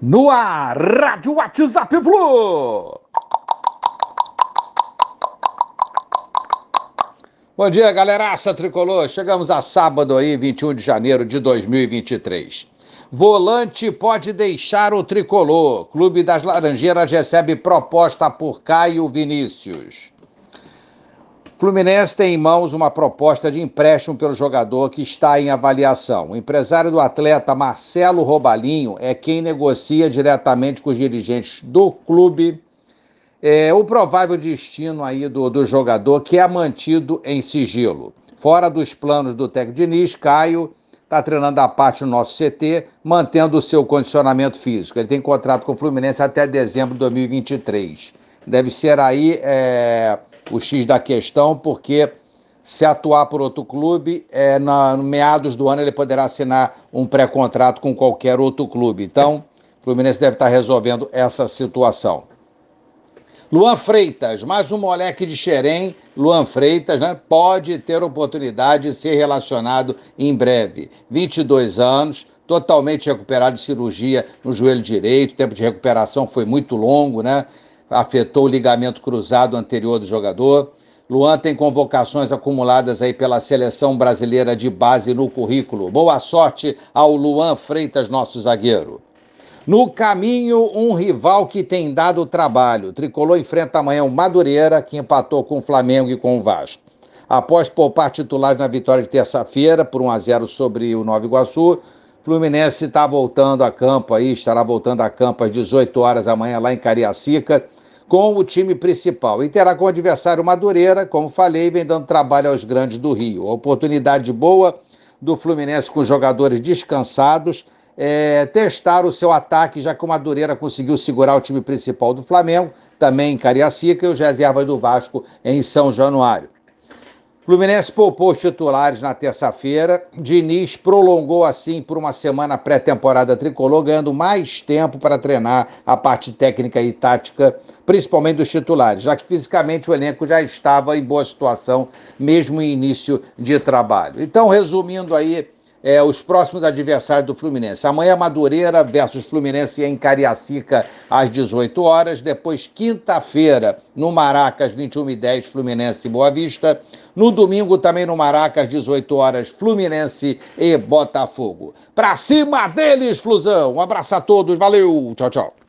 No ar, Rádio WhatsApp Flu. Bom dia, galeraça tricolor. Chegamos a sábado aí, 21 de janeiro de 2023. Volante pode deixar o tricolor. Clube das Laranjeiras recebe proposta por Caio Vinícius. Fluminense tem em mãos uma proposta de empréstimo pelo jogador que está em avaliação. O empresário do atleta Marcelo Robalinho é quem negocia diretamente com os dirigentes do clube é, o provável destino aí do, do jogador que é mantido em sigilo. Fora dos planos do técnico Diniz, Caio está treinando a parte do nosso CT, mantendo o seu condicionamento físico. Ele tem contrato com o Fluminense até dezembro de 2023. Deve ser aí é, o X da questão, porque se atuar por outro clube, é, na, no meados do ano ele poderá assinar um pré-contrato com qualquer outro clube. Então, o Fluminense deve estar resolvendo essa situação. Luan Freitas, mais um moleque de Xerém, Luan Freitas, né, pode ter oportunidade de ser relacionado em breve. 22 anos, totalmente recuperado de cirurgia no joelho direito, o tempo de recuperação foi muito longo, né? Afetou o ligamento cruzado anterior do jogador. Luan tem convocações acumuladas aí pela seleção brasileira de base no currículo. Boa sorte ao Luan Freitas, nosso zagueiro. No caminho, um rival que tem dado trabalho. Tricolor enfrenta amanhã o Madureira, que empatou com o Flamengo e com o Vasco. Após poupar titulares na vitória de terça-feira por 1 a 0 sobre o Nova Iguaçu, Fluminense está voltando a campo aí, estará voltando a campo às 18 horas amanhã lá em Cariacica com o time principal. E terá como adversário Madureira, como falei, vem dando trabalho aos grandes do Rio. A oportunidade boa do Fluminense com jogadores descansados. É, testar o seu ataque, já que o Madureira conseguiu segurar o time principal do Flamengo, também em Cariacica, e os reservas do Vasco em São Januário. Fluminense poupou os titulares na terça-feira. Diniz prolongou assim por uma semana pré-temporada tricolor, ganhando mais tempo para treinar a parte técnica e tática, principalmente dos titulares, já que fisicamente o elenco já estava em boa situação, mesmo em início de trabalho. Então, resumindo aí é, os próximos adversários do Fluminense. Amanhã, Madureira versus Fluminense em Cariacica, às 18 horas. Depois, quinta-feira, no Maracas, 21h10, Fluminense e Boa Vista. No domingo, também no Maracas, 18 horas, Fluminense e Botafogo. Pra cima deles, Flusão! Um abraço a todos, valeu, tchau, tchau.